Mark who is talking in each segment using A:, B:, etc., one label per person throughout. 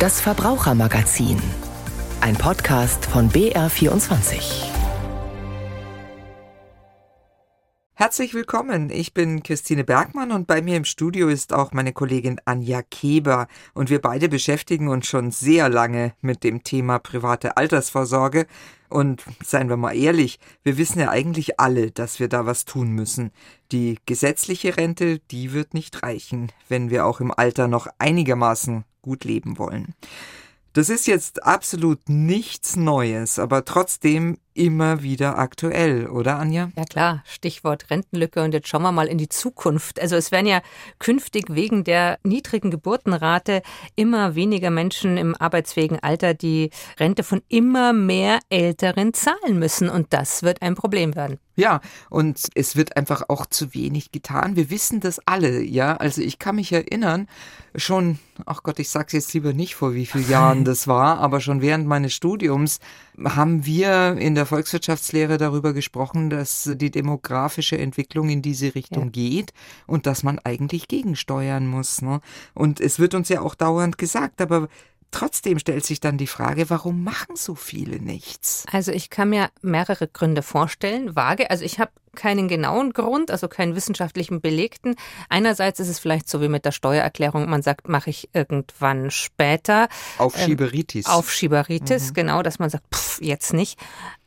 A: Das Verbrauchermagazin. Ein Podcast von BR24.
B: Herzlich willkommen. Ich bin Christine Bergmann und bei mir im Studio ist auch meine Kollegin Anja Keber. Und wir beide beschäftigen uns schon sehr lange mit dem Thema private Altersvorsorge. Und seien wir mal ehrlich, wir wissen ja eigentlich alle, dass wir da was tun müssen. Die gesetzliche Rente, die wird nicht reichen, wenn wir auch im Alter noch einigermaßen gut leben wollen. Das ist jetzt absolut nichts Neues, aber trotzdem immer wieder aktuell, oder Anja?
C: Ja klar, Stichwort Rentenlücke und jetzt schauen wir mal in die Zukunft. Also es werden ja künftig wegen der niedrigen Geburtenrate immer weniger Menschen im arbeitsfähigen Alter die Rente von immer mehr Älteren zahlen müssen und das wird ein Problem werden.
B: Ja, und es wird einfach auch zu wenig getan. Wir wissen das alle, ja. Also ich kann mich erinnern, schon, ach Gott, ich sag's jetzt lieber nicht vor wie vielen Jahren das war, aber schon während meines Studiums haben wir in der Volkswirtschaftslehre darüber gesprochen, dass die demografische Entwicklung in diese Richtung ja. geht und dass man eigentlich gegensteuern muss. Ne? Und es wird uns ja auch dauernd gesagt, aber Trotzdem stellt sich dann die Frage, warum machen so viele nichts?
C: Also ich kann mir mehrere Gründe vorstellen. Vage, also ich habe keinen genauen Grund, also keinen wissenschaftlichen belegten. Einerseits ist es vielleicht so wie mit der Steuererklärung, man sagt, mache ich irgendwann später.
B: Aufschieberitis.
C: Ähm, Aufschieberitis, mhm. genau, dass man sagt, pff, jetzt nicht.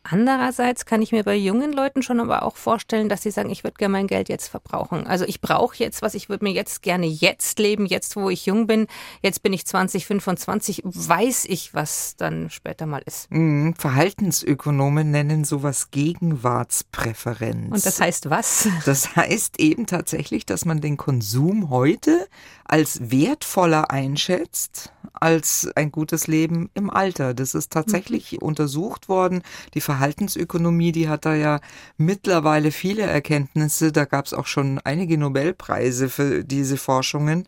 C: Andererseits kann ich mir bei jungen Leuten schon aber auch vorstellen, dass sie sagen, ich würde gerne mein Geld jetzt verbrauchen. Also ich brauche jetzt was, ich würde mir jetzt gerne jetzt leben, jetzt wo ich jung bin. Jetzt bin ich 20, 25, weiß ich, was dann später mal ist.
B: Mhm. Verhaltensökonomen nennen sowas Gegenwartspräferenz.
C: Und das heißt was?
B: Das heißt eben tatsächlich, dass man den Konsum heute als wertvoller einschätzt als ein gutes Leben im Alter. Das ist tatsächlich mhm. untersucht worden. Die Verhaltensökonomie, die hat da ja mittlerweile viele Erkenntnisse. Da gab es auch schon einige Nobelpreise für diese Forschungen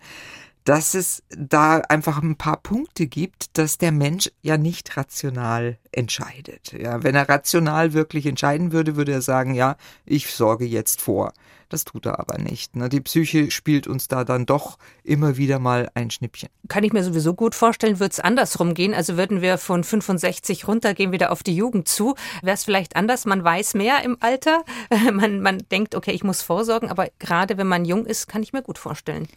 B: dass es da einfach ein paar Punkte gibt, dass der Mensch ja nicht rational entscheidet. Ja, wenn er rational wirklich entscheiden würde, würde er sagen, ja, ich sorge jetzt vor. Das tut er aber nicht. Ne? Die Psyche spielt uns da dann doch immer wieder mal ein Schnippchen.
C: Kann ich mir sowieso gut vorstellen, wird es andersrum gehen. Also würden wir von 65 runtergehen, wieder auf die Jugend zu. Wäre es vielleicht anders? Man weiß mehr im Alter. Man, man denkt, okay, ich muss vorsorgen. Aber gerade wenn man jung ist, kann ich mir gut vorstellen.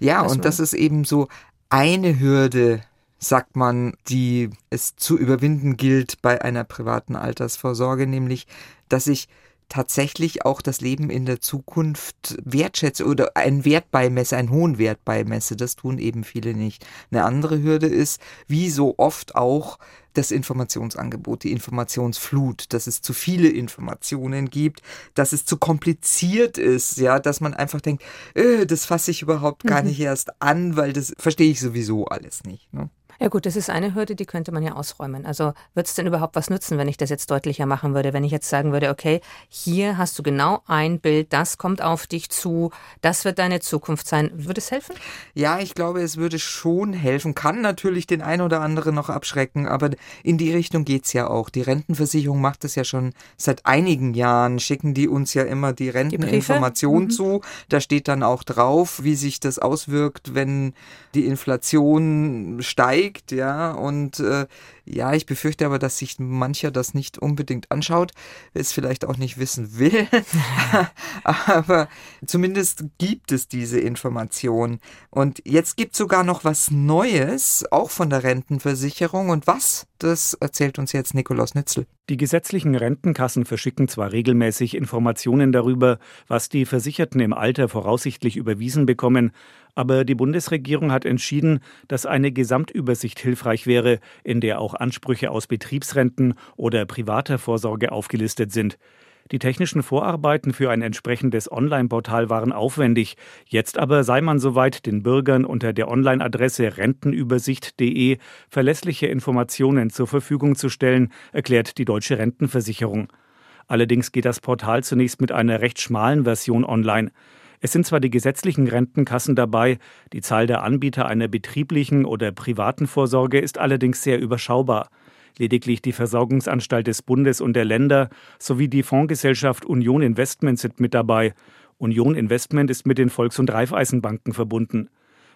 B: Ja, und das ist eben so eine Hürde, sagt man, die es zu überwinden gilt bei einer privaten Altersvorsorge, nämlich, dass ich tatsächlich auch das Leben in der Zukunft wertschätze oder einen Wert beimesse, einen hohen Wert beimesse. Das tun eben viele nicht. Eine andere Hürde ist, wie so oft auch, das Informationsangebot, die Informationsflut, dass es zu viele Informationen gibt, dass es zu kompliziert ist, ja, dass man einfach denkt, äh, das fasse ich überhaupt gar mhm. nicht erst an, weil das verstehe ich sowieso alles nicht. Ne?
C: Ja gut, das ist eine Hürde, die könnte man ja ausräumen. Also wird es denn überhaupt was nützen, wenn ich das jetzt deutlicher machen würde? Wenn ich jetzt sagen würde, okay, hier hast du genau ein Bild, das kommt auf dich zu, das wird deine Zukunft sein. Würde es helfen?
B: Ja, ich glaube, es würde schon helfen. Kann natürlich den einen oder anderen noch abschrecken, aber in die Richtung geht's ja auch. Die Rentenversicherung macht es ja schon seit einigen Jahren, schicken die uns ja immer die Renteninformation mhm. zu. Da steht dann auch drauf, wie sich das auswirkt, wenn die Inflation steigt zeigt, ja, und äh, ja, ich befürchte aber, dass sich mancher das nicht unbedingt anschaut, es vielleicht auch nicht wissen will, aber zumindest gibt es diese Information. Und jetzt gibt es sogar noch was Neues, auch von der Rentenversicherung. Und was? Das erzählt uns jetzt Nikolaus Nützel.
D: Die gesetzlichen Rentenkassen verschicken zwar regelmäßig Informationen darüber, was die Versicherten im Alter voraussichtlich überwiesen bekommen, aber die Bundesregierung hat entschieden, dass eine Gesamtübersicht hilfreich wäre, in der auch Ansprüche aus Betriebsrenten oder privater Vorsorge aufgelistet sind. Die technischen Vorarbeiten für ein entsprechendes Online-Portal waren aufwendig. Jetzt aber sei man soweit, den Bürgern unter der Online-Adresse rentenübersicht.de verlässliche Informationen zur Verfügung zu stellen, erklärt die Deutsche Rentenversicherung. Allerdings geht das Portal zunächst mit einer recht schmalen Version online. Es sind zwar die gesetzlichen Rentenkassen dabei, die Zahl der Anbieter einer betrieblichen oder privaten Vorsorge ist allerdings sehr überschaubar. Lediglich die Versorgungsanstalt des Bundes und der Länder sowie die Fondsgesellschaft Union Investment sind mit dabei. Union Investment ist mit den Volks- und Raiffeisenbanken verbunden.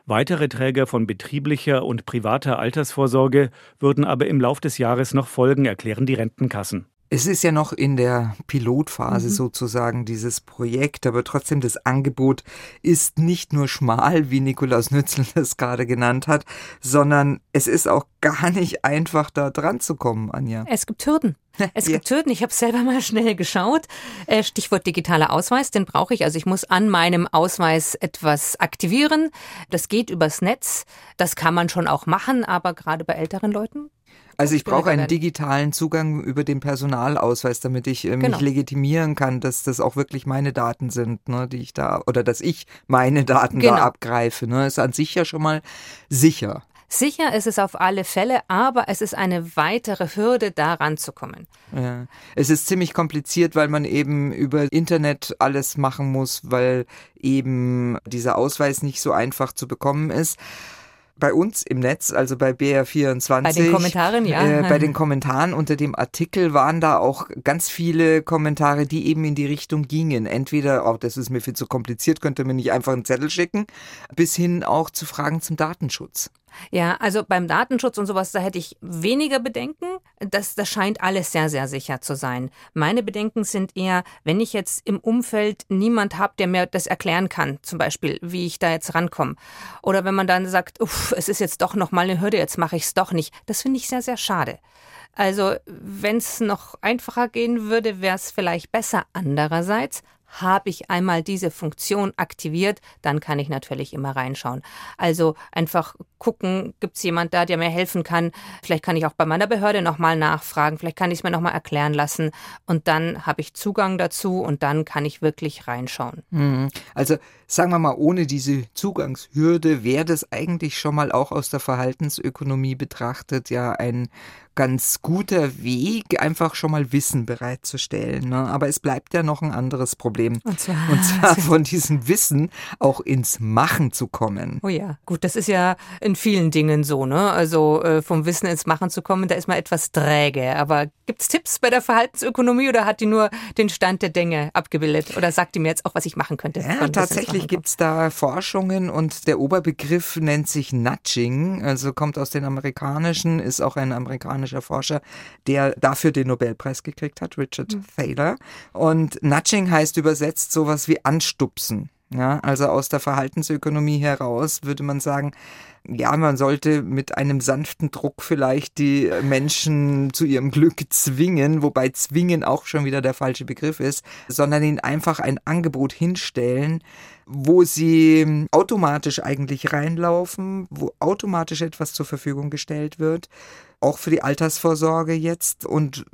D: Weitere Träger von betrieblicher und privater Altersvorsorge würden aber im Lauf des Jahres noch folgen, erklären die Rentenkassen.
B: Es ist ja noch in der Pilotphase mhm. sozusagen dieses Projekt, aber trotzdem das Angebot ist nicht nur schmal, wie Nikolaus Nützel das gerade genannt hat, sondern es ist auch gar nicht einfach da dran zu kommen, Anja.
C: Es gibt Hürden. Es gibt ja. Hürden. Ich habe selber mal schnell geschaut. Äh, Stichwort digitaler Ausweis, den brauche ich. Also ich muss an meinem Ausweis etwas aktivieren. Das geht übers Netz. Das kann man schon auch machen, aber gerade bei älteren Leuten
B: also ich brauche einen digitalen Zugang über den Personalausweis, damit ich äh, mich genau. legitimieren kann, dass das auch wirklich meine Daten sind, ne, die ich da oder dass ich meine Daten genau. da abgreife. Ne, ist an sich ja schon mal sicher.
C: Sicher ist es auf alle Fälle, aber es ist eine weitere Hürde, da ranzukommen.
B: Ja. Es ist ziemlich kompliziert, weil man eben über Internet alles machen muss, weil eben dieser Ausweis nicht so einfach zu bekommen ist bei uns im Netz, also bei BR24.
C: Bei den Kommentaren, ja.
B: Äh, bei den Kommentaren unter dem Artikel waren da auch ganz viele Kommentare, die eben in die Richtung gingen. Entweder, oh, das ist mir viel zu kompliziert, könnte mir nicht einfach einen Zettel schicken, bis hin auch zu Fragen zum Datenschutz.
C: Ja, also beim Datenschutz und sowas, da hätte ich weniger Bedenken. Das, das scheint alles sehr, sehr sicher zu sein. Meine Bedenken sind eher, wenn ich jetzt im Umfeld niemand habe, der mir das erklären kann, zum Beispiel, wie ich da jetzt rankomme. Oder wenn man dann sagt, uff, es ist jetzt doch noch mal eine Hürde, jetzt mache ich es doch nicht. Das finde ich sehr, sehr schade. Also, wenn es noch einfacher gehen würde, wäre es vielleicht besser. Andererseits habe ich einmal diese Funktion aktiviert, dann kann ich natürlich immer reinschauen. Also einfach gucken, gibt es jemand da, der mir helfen kann? Vielleicht kann ich auch bei meiner Behörde nochmal nachfragen, vielleicht kann ich es mir nochmal erklären lassen und dann habe ich Zugang dazu und dann kann ich wirklich reinschauen.
B: Mhm. Also sagen wir mal, ohne diese Zugangshürde wäre das eigentlich schon mal auch aus der Verhaltensökonomie betrachtet ja ein ganz guter Weg, einfach schon mal Wissen bereitzustellen. Ne? Aber es bleibt ja noch ein anderes Problem. Und zwar, Und zwar von diesem Wissen auch ins Machen zu kommen.
C: Oh ja, gut, das ist ja in vielen Dingen so. Ne? Also äh, vom Wissen ins Machen zu kommen, da ist man etwas träge. Aber gibt es Tipps bei der Verhaltensökonomie oder hat die nur den Stand der Dinge abgebildet? Oder sagt die mir jetzt auch, was ich machen könnte?
B: Ja, tatsächlich gibt es da Forschungen und der Oberbegriff nennt sich Nudging, also kommt aus den amerikanischen, ist auch ein amerikanischer amerikanischer Forscher, der dafür den Nobelpreis gekriegt hat, Richard mhm. Thaler. Und Nudging heißt übersetzt sowas wie anstupsen. Ja, also aus der Verhaltensökonomie heraus würde man sagen, ja, man sollte mit einem sanften Druck vielleicht die Menschen zu ihrem Glück zwingen, wobei zwingen auch schon wieder der falsche Begriff ist, sondern ihnen einfach ein Angebot hinstellen, wo sie automatisch eigentlich reinlaufen, wo automatisch etwas zur Verfügung gestellt wird, auch für die Altersvorsorge jetzt und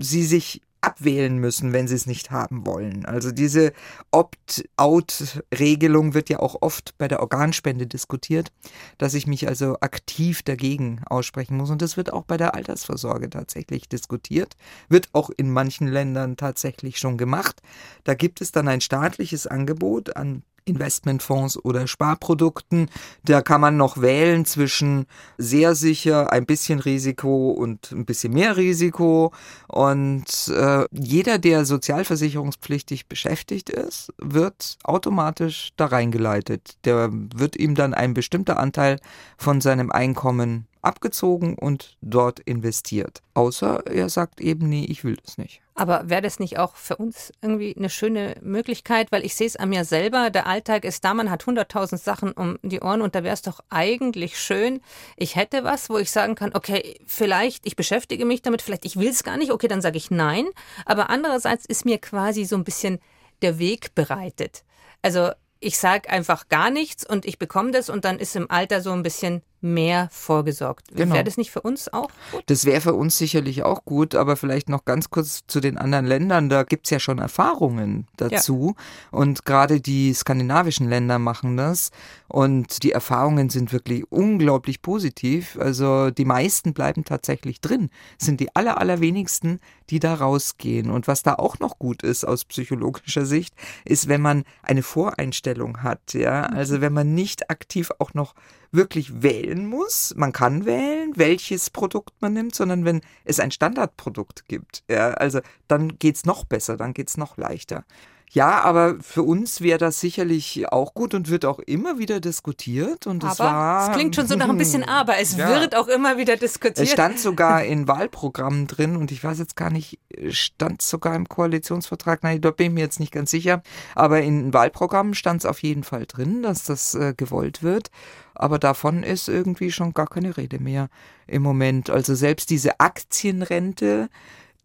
B: sie sich abwählen müssen, wenn sie es nicht haben wollen. Also diese Opt-out-Regelung wird ja auch oft bei der Organspende diskutiert, dass ich mich also aktiv dagegen aussprechen muss. Und das wird auch bei der Altersvorsorge tatsächlich diskutiert, wird auch in manchen Ländern tatsächlich schon gemacht. Da gibt es dann ein staatliches Angebot an Investmentfonds oder Sparprodukten. Da kann man noch wählen zwischen sehr sicher, ein bisschen Risiko und ein bisschen mehr Risiko. Und äh, jeder, der sozialversicherungspflichtig beschäftigt ist, wird automatisch da reingeleitet. Der wird ihm dann ein bestimmter Anteil von seinem Einkommen abgezogen und dort investiert. Außer er sagt eben, nee, ich will das nicht.
C: Aber wäre das nicht auch für uns irgendwie eine schöne Möglichkeit? Weil ich sehe es an mir selber, der Alltag ist da, man hat hunderttausend Sachen um die Ohren und da wäre es doch eigentlich schön, ich hätte was, wo ich sagen kann, okay, vielleicht, ich beschäftige mich damit, vielleicht ich will es gar nicht, okay, dann sage ich nein. Aber andererseits ist mir quasi so ein bisschen der Weg bereitet. Also ich sage einfach gar nichts und ich bekomme das und dann ist im Alter so ein bisschen mehr vorgesorgt. Genau. Wäre das nicht für uns auch gut?
B: Das wäre für uns sicherlich auch gut, aber vielleicht noch ganz kurz zu den anderen Ländern. Da gibt es ja schon Erfahrungen dazu. Ja. Und gerade die skandinavischen Länder machen das. Und die Erfahrungen sind wirklich unglaublich positiv. Also die meisten bleiben tatsächlich drin. Es sind die aller, allerwenigsten, die da rausgehen. Und was da auch noch gut ist aus psychologischer Sicht, ist, wenn man eine Voreinstellung hat. Ja, mhm. also wenn man nicht aktiv auch noch wirklich wählen muss. Man kann wählen, welches Produkt man nimmt, sondern wenn es ein Standardprodukt gibt, ja, also dann geht's noch besser, dann geht's noch leichter. Ja, aber für uns wäre das sicherlich auch gut und wird auch immer wieder diskutiert. Und es
C: aber
B: war,
C: es klingt schon so nach ein bisschen aber. Es ja. wird auch immer wieder diskutiert.
B: Es stand sogar in Wahlprogrammen drin und ich weiß jetzt gar nicht, stand sogar im Koalitionsvertrag, nein, da bin ich mir jetzt nicht ganz sicher, aber in Wahlprogrammen stand es auf jeden Fall drin, dass das äh, gewollt wird. Aber davon ist irgendwie schon gar keine Rede mehr im Moment. Also selbst diese Aktienrente,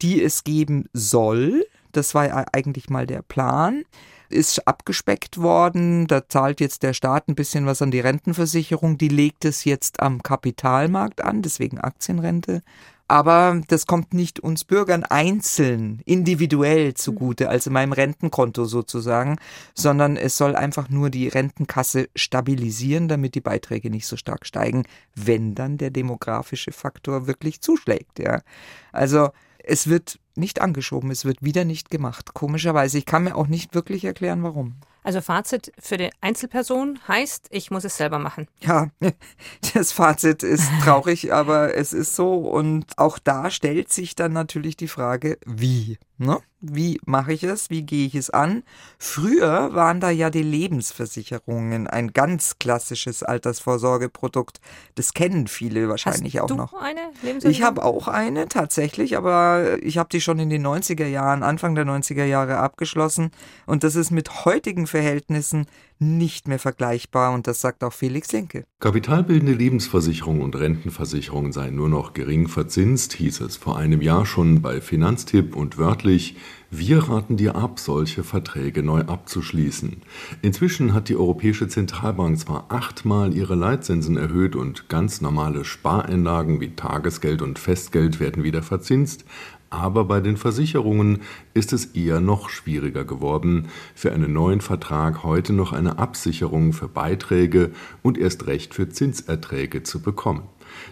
B: die es geben soll, das war eigentlich mal der Plan ist abgespeckt worden. Da zahlt jetzt der Staat ein bisschen was an die Rentenversicherung. Die legt es jetzt am Kapitalmarkt an, deswegen Aktienrente. Aber das kommt nicht uns Bürgern einzeln, individuell zugute, also meinem Rentenkonto sozusagen, sondern es soll einfach nur die Rentenkasse stabilisieren, damit die Beiträge nicht so stark steigen, wenn dann der demografische Faktor wirklich zuschlägt, ja. Also, es wird nicht angeschoben, es wird wieder nicht gemacht. Komischerweise. Ich kann mir auch nicht wirklich erklären, warum.
C: Also Fazit für die Einzelperson heißt, ich muss es selber machen.
B: Ja, das Fazit ist traurig, aber es ist so. Und auch da stellt sich dann natürlich die Frage, wie? Ne? Wie mache ich es? Wie gehe ich es an? Früher waren da ja die Lebensversicherungen ein ganz klassisches Altersvorsorgeprodukt. Das kennen viele wahrscheinlich
C: Hast
B: auch
C: du
B: noch.
C: Eine Lebensversicherung?
B: Ich habe auch eine tatsächlich, aber ich habe die schon in den 90er Jahren, Anfang der 90er Jahre abgeschlossen. Und das ist mit heutigen Verhältnissen nicht mehr vergleichbar und das sagt auch Felix Linke.
E: Kapitalbildende Lebensversicherungen und Rentenversicherungen seien nur noch gering verzinst, hieß es vor einem Jahr schon bei Finanztipp und wörtlich, wir raten dir ab, solche Verträge neu abzuschließen. Inzwischen hat die Europäische Zentralbank zwar achtmal ihre Leitzinsen erhöht und ganz normale Spareinlagen wie Tagesgeld und Festgeld werden wieder verzinst, aber bei den Versicherungen ist es eher noch schwieriger geworden, für einen neuen Vertrag heute noch eine Absicherung für Beiträge und erst recht für Zinserträge zu bekommen.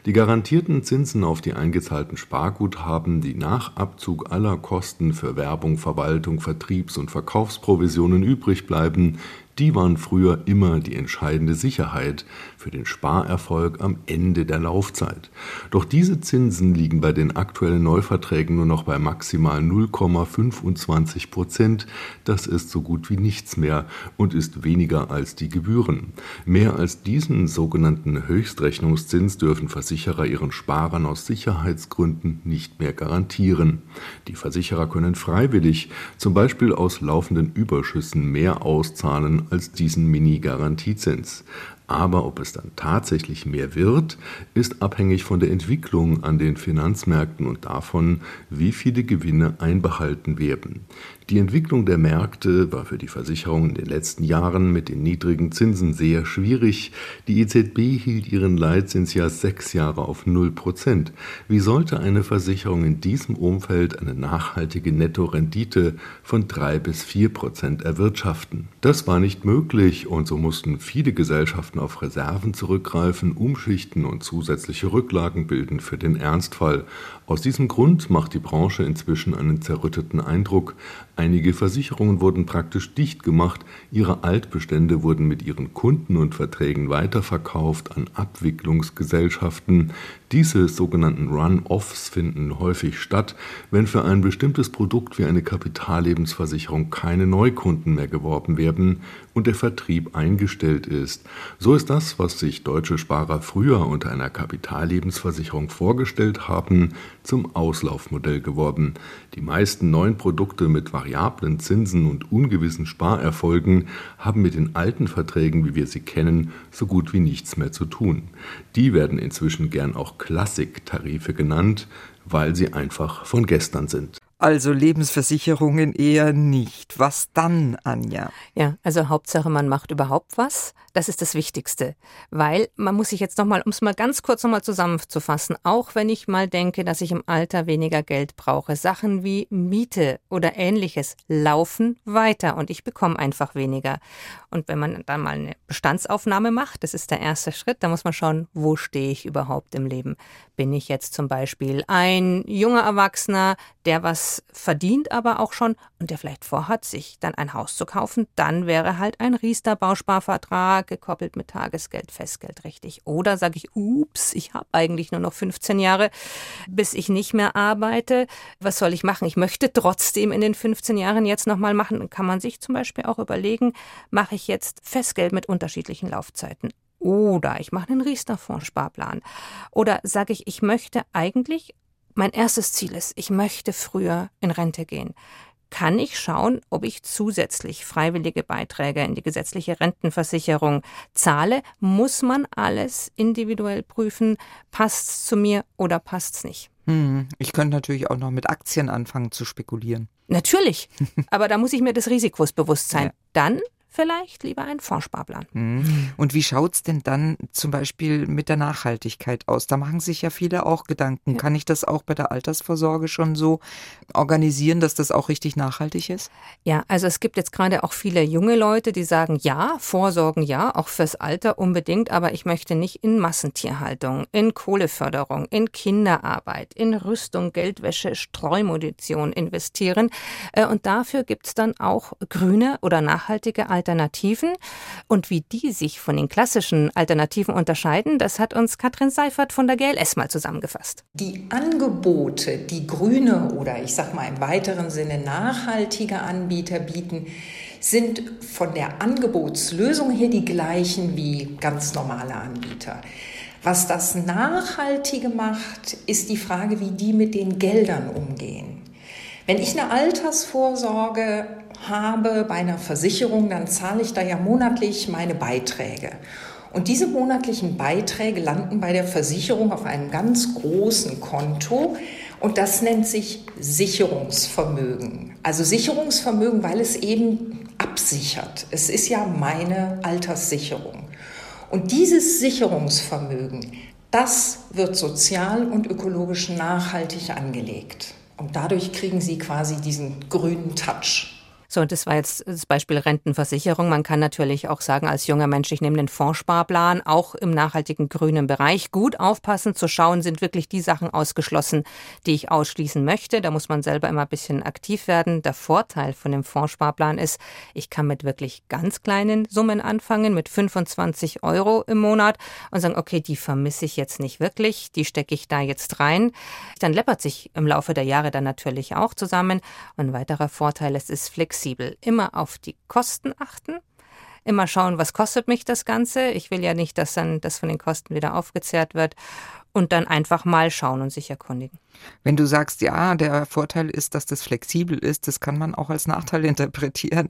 E: Die garantierten Zinsen auf die eingezahlten Sparguthaben, die nach Abzug aller Kosten für Werbung, Verwaltung, Vertriebs- und Verkaufsprovisionen übrig bleiben, die waren früher immer die entscheidende Sicherheit für den Sparerfolg am Ende der Laufzeit. Doch diese Zinsen liegen bei den aktuellen Neuverträgen nur noch bei maximal 0,25 Prozent. Das ist so gut wie nichts mehr und ist weniger als die Gebühren. Mehr als diesen sogenannten Höchstrechnungszins dürfen Versicherer ihren Sparern aus Sicherheitsgründen nicht mehr garantieren. Die Versicherer können freiwillig, zum Beispiel aus laufenden Überschüssen, mehr auszahlen als diesen Mini-Garantiezins. Aber ob es dann tatsächlich mehr wird, ist abhängig von der Entwicklung an den Finanzmärkten und davon, wie viele Gewinne einbehalten werden. Die Entwicklung der Märkte war für die Versicherung in den letzten Jahren mit den niedrigen Zinsen sehr schwierig. Die EZB hielt ihren Leitzins ja sechs Jahre auf null Prozent. Wie sollte eine Versicherung in diesem Umfeld eine nachhaltige Nettorendite von drei bis vier Prozent erwirtschaften? Das war nicht möglich und so mussten viele Gesellschaften auf Reserven zurückgreifen, umschichten und zusätzliche Rücklagen bilden für den Ernstfall. Aus diesem Grund macht die Branche inzwischen einen zerrütteten Eindruck. Einige Versicherungen wurden praktisch dicht gemacht, ihre Altbestände wurden mit ihren Kunden und Verträgen weiterverkauft an Abwicklungsgesellschaften. Diese sogenannten Run-offs finden häufig statt, wenn für ein bestimmtes Produkt wie eine Kapitallebensversicherung keine Neukunden mehr geworben werden und der Vertrieb eingestellt ist. So ist das, was sich deutsche Sparer früher unter einer Kapitallebensversicherung vorgestellt haben, zum Auslaufmodell geworden. Die meisten neuen Produkte mit variablen Zinsen und ungewissen Sparerfolgen haben mit den alten Verträgen, wie wir sie kennen, so gut wie nichts mehr zu tun. Die werden inzwischen gern auch Klassik-Tarife genannt, weil sie einfach von gestern sind.
B: Also Lebensversicherungen eher nicht. Was dann, Anja?
C: Ja, also Hauptsache, man macht überhaupt was. Das ist das Wichtigste. Weil man muss sich jetzt nochmal, um es mal ganz kurz nochmal zusammenzufassen, auch wenn ich mal denke, dass ich im Alter weniger Geld brauche, Sachen wie Miete oder ähnliches laufen weiter und ich bekomme einfach weniger. Und wenn man dann mal eine Bestandsaufnahme macht, das ist der erste Schritt, da muss man schauen, wo stehe ich überhaupt im Leben. Bin ich jetzt zum Beispiel ein junger Erwachsener, der was verdient aber auch schon und der vielleicht vorhat, sich dann ein Haus zu kaufen, dann wäre halt ein Riester-Bausparvertrag gekoppelt mit Tagesgeld, Festgeld richtig. Oder sage ich, ups, ich habe eigentlich nur noch 15 Jahre, bis ich nicht mehr arbeite. Was soll ich machen? Ich möchte trotzdem in den 15 Jahren jetzt nochmal machen. Kann man sich zum Beispiel auch überlegen, mache ich jetzt Festgeld mit unterschiedlichen Laufzeiten? Oder ich mache einen Riester-Fondssparplan. Oder sage ich, ich möchte eigentlich mein erstes Ziel ist, ich möchte früher in Rente gehen, kann ich schauen, ob ich zusätzlich freiwillige Beiträge in die gesetzliche Rentenversicherung zahle. Muss man alles individuell prüfen, passt es zu mir oder passt es nicht.
B: Hm, ich könnte natürlich auch noch mit Aktien anfangen zu spekulieren.
C: Natürlich, aber da muss ich mir des Risikos bewusst sein. Ja. Dann vielleicht lieber einen Fondssparplan.
B: Mhm. Und wie schaut es denn dann zum Beispiel mit der Nachhaltigkeit aus? Da machen sich ja viele auch Gedanken. Ja. Kann ich das auch bei der Altersvorsorge schon so organisieren, dass das auch richtig nachhaltig ist?
C: Ja, also es gibt jetzt gerade auch viele junge Leute, die sagen, ja, Vorsorgen ja, auch fürs Alter unbedingt, aber ich möchte nicht in Massentierhaltung, in Kohleförderung, in Kinderarbeit, in Rüstung, Geldwäsche, Streumunition investieren. Äh, und dafür gibt es dann auch grüne oder nachhaltige Alternativen. Alternativen. Und wie die sich von den klassischen Alternativen unterscheiden, das hat uns Katrin Seifert von der GLS mal zusammengefasst.
F: Die Angebote, die grüne oder ich sag mal im weiteren Sinne nachhaltige Anbieter bieten, sind von der Angebotslösung her die gleichen wie ganz normale Anbieter. Was das Nachhaltige macht, ist die Frage, wie die mit den Geldern umgehen. Wenn ich eine Altersvorsorge habe bei einer Versicherung, dann zahle ich da ja monatlich meine Beiträge. Und diese monatlichen Beiträge landen bei der Versicherung auf einem ganz großen Konto und das nennt sich Sicherungsvermögen. Also Sicherungsvermögen, weil es eben absichert. Es ist ja meine Alterssicherung. Und dieses Sicherungsvermögen, das wird sozial und ökologisch nachhaltig angelegt. Und dadurch kriegen Sie quasi diesen grünen Touch.
C: So, und das war jetzt das Beispiel Rentenversicherung. Man kann natürlich auch sagen, als junger Mensch, ich nehme den Fondssparplan, auch im nachhaltigen grünen Bereich. Gut aufpassen, zu schauen, sind wirklich die Sachen ausgeschlossen, die ich ausschließen möchte. Da muss man selber immer ein bisschen aktiv werden. Der Vorteil von dem Fondssparplan ist, ich kann mit wirklich ganz kleinen Summen anfangen, mit 25 Euro im Monat und sagen, okay, die vermisse ich jetzt nicht wirklich, die stecke ich da jetzt rein. Dann läppert sich im Laufe der Jahre dann natürlich auch zusammen. Ein weiterer Vorteil, es ist flexibel flexibel. Immer auf die Kosten achten. Immer schauen, was kostet mich das Ganze. Ich will ja nicht, dass dann das von den Kosten wieder aufgezehrt wird. Und dann einfach mal schauen und sich erkundigen.
B: Wenn du sagst, ja, der Vorteil ist, dass das flexibel ist, das kann man auch als Nachteil interpretieren.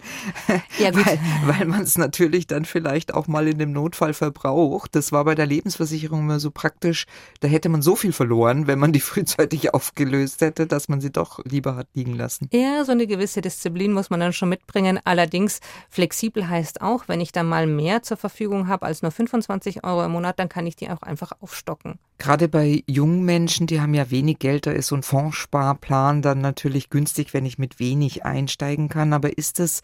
B: Ja, weil, weil man es natürlich dann vielleicht auch mal in dem Notfall verbraucht. Das war bei der Lebensversicherung immer so praktisch. Da hätte man so viel verloren, wenn man die frühzeitig aufgelöst hätte, dass man sie doch lieber hat liegen lassen.
C: Ja, so eine gewisse Disziplin muss man dann schon mitbringen. Allerdings, flexibel heißt auch, wenn ich dann mal mehr zur Verfügung habe als nur 25 Euro im Monat, dann kann ich die auch einfach aufstocken.
B: Gerade bei jungen Menschen, die haben ja wenig Geld da ist so ein Fondssparplan dann natürlich günstig, wenn ich mit wenig einsteigen kann. Aber ist es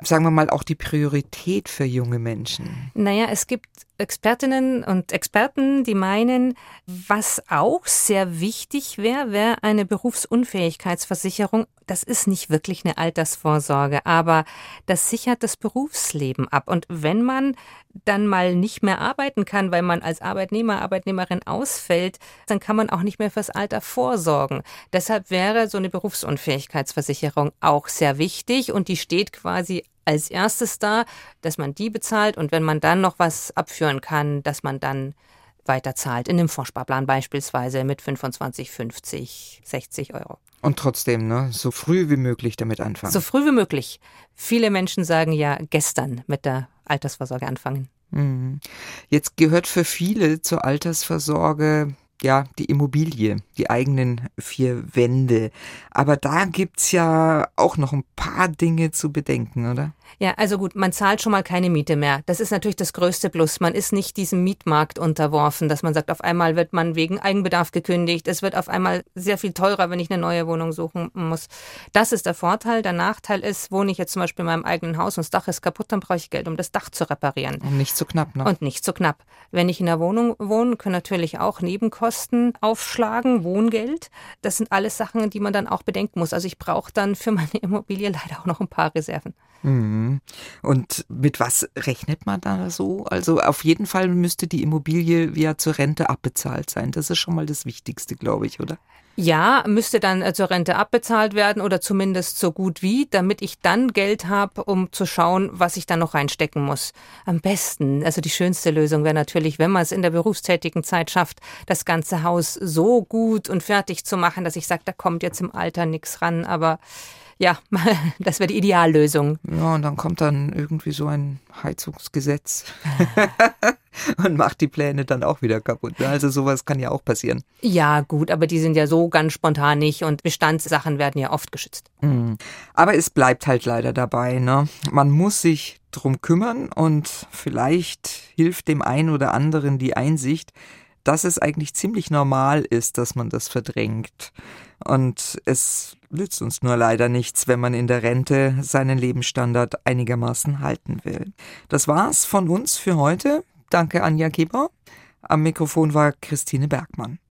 B: sagen wir mal, auch die Priorität für junge Menschen?
C: Naja, es gibt Expertinnen und Experten, die meinen, was auch sehr wichtig wäre, wäre eine Berufsunfähigkeitsversicherung. Das ist nicht wirklich eine Altersvorsorge, aber das sichert das Berufsleben ab. Und wenn man dann mal nicht mehr arbeiten kann, weil man als Arbeitnehmer, Arbeitnehmerin ausfällt, dann kann man auch nicht mehr fürs Alter vorsorgen. Deshalb wäre so eine Berufsunfähigkeitsversicherung auch sehr wichtig und die steht quasi als erstes da, dass man die bezahlt und wenn man dann noch was abführen kann, dass man dann weiter zahlt. In dem Vorsparplan beispielsweise mit 25, 50, 60 Euro.
B: Und trotzdem, ne, so früh wie möglich damit anfangen.
C: So früh wie möglich. Viele Menschen sagen ja gestern mit der Altersvorsorge anfangen. Mhm.
B: Jetzt gehört für viele zur Altersvorsorge ja, die Immobilie, die eigenen vier Wände. Aber da gibt's ja auch noch ein paar Dinge zu bedenken, oder?
C: Ja, also gut, man zahlt schon mal keine Miete mehr. Das ist natürlich das größte Plus. Man ist nicht diesem Mietmarkt unterworfen, dass man sagt, auf einmal wird man wegen Eigenbedarf gekündigt. Es wird auf einmal sehr viel teurer, wenn ich eine neue Wohnung suchen muss. Das ist der Vorteil. Der Nachteil ist, wohne ich jetzt zum Beispiel in meinem eigenen Haus und das Dach ist kaputt, dann brauche ich Geld, um das Dach zu reparieren.
B: Und nicht zu knapp, ne?
C: Und nicht zu knapp. Wenn ich in der Wohnung wohne, können natürlich auch Nebenkosten Nebenkosten aufschlagen, Wohngeld. Das sind alles Sachen, die man dann auch bedenken muss. Also ich brauche dann für meine Immobilie leider auch noch ein paar Reserven.
B: Mhm. Und mit was rechnet man da so? Also auf jeden Fall müsste die Immobilie ja zur Rente abbezahlt sein. Das ist schon mal das Wichtigste, glaube ich, oder?
C: Ja, müsste dann äh, zur Rente abbezahlt werden oder zumindest so gut wie, damit ich dann Geld habe, um zu schauen, was ich dann noch reinstecken muss. Am besten, also die schönste Lösung wäre natürlich, wenn man es in der berufstätigen Zeit schafft, das ganze Haus so gut und fertig zu machen, dass ich sage, da kommt jetzt im Alter nichts ran, aber ja, das wäre die Ideallösung.
B: Ja, und dann kommt dann irgendwie so ein Heizungsgesetz und macht die Pläne dann auch wieder kaputt. Ne? Also sowas kann ja auch passieren.
C: Ja, gut, aber die sind ja so ganz spontan nicht und Bestandssachen werden ja oft geschützt.
B: Mhm. Aber es bleibt halt leider dabei. Ne? Man muss sich drum kümmern und vielleicht hilft dem einen oder anderen die Einsicht, dass es eigentlich ziemlich normal ist, dass man das verdrängt. Und es nützt uns nur leider nichts, wenn man in der Rente seinen Lebensstandard einigermaßen halten will. Das war's von uns für heute. Danke Anja Geber. Am Mikrofon war Christine Bergmann.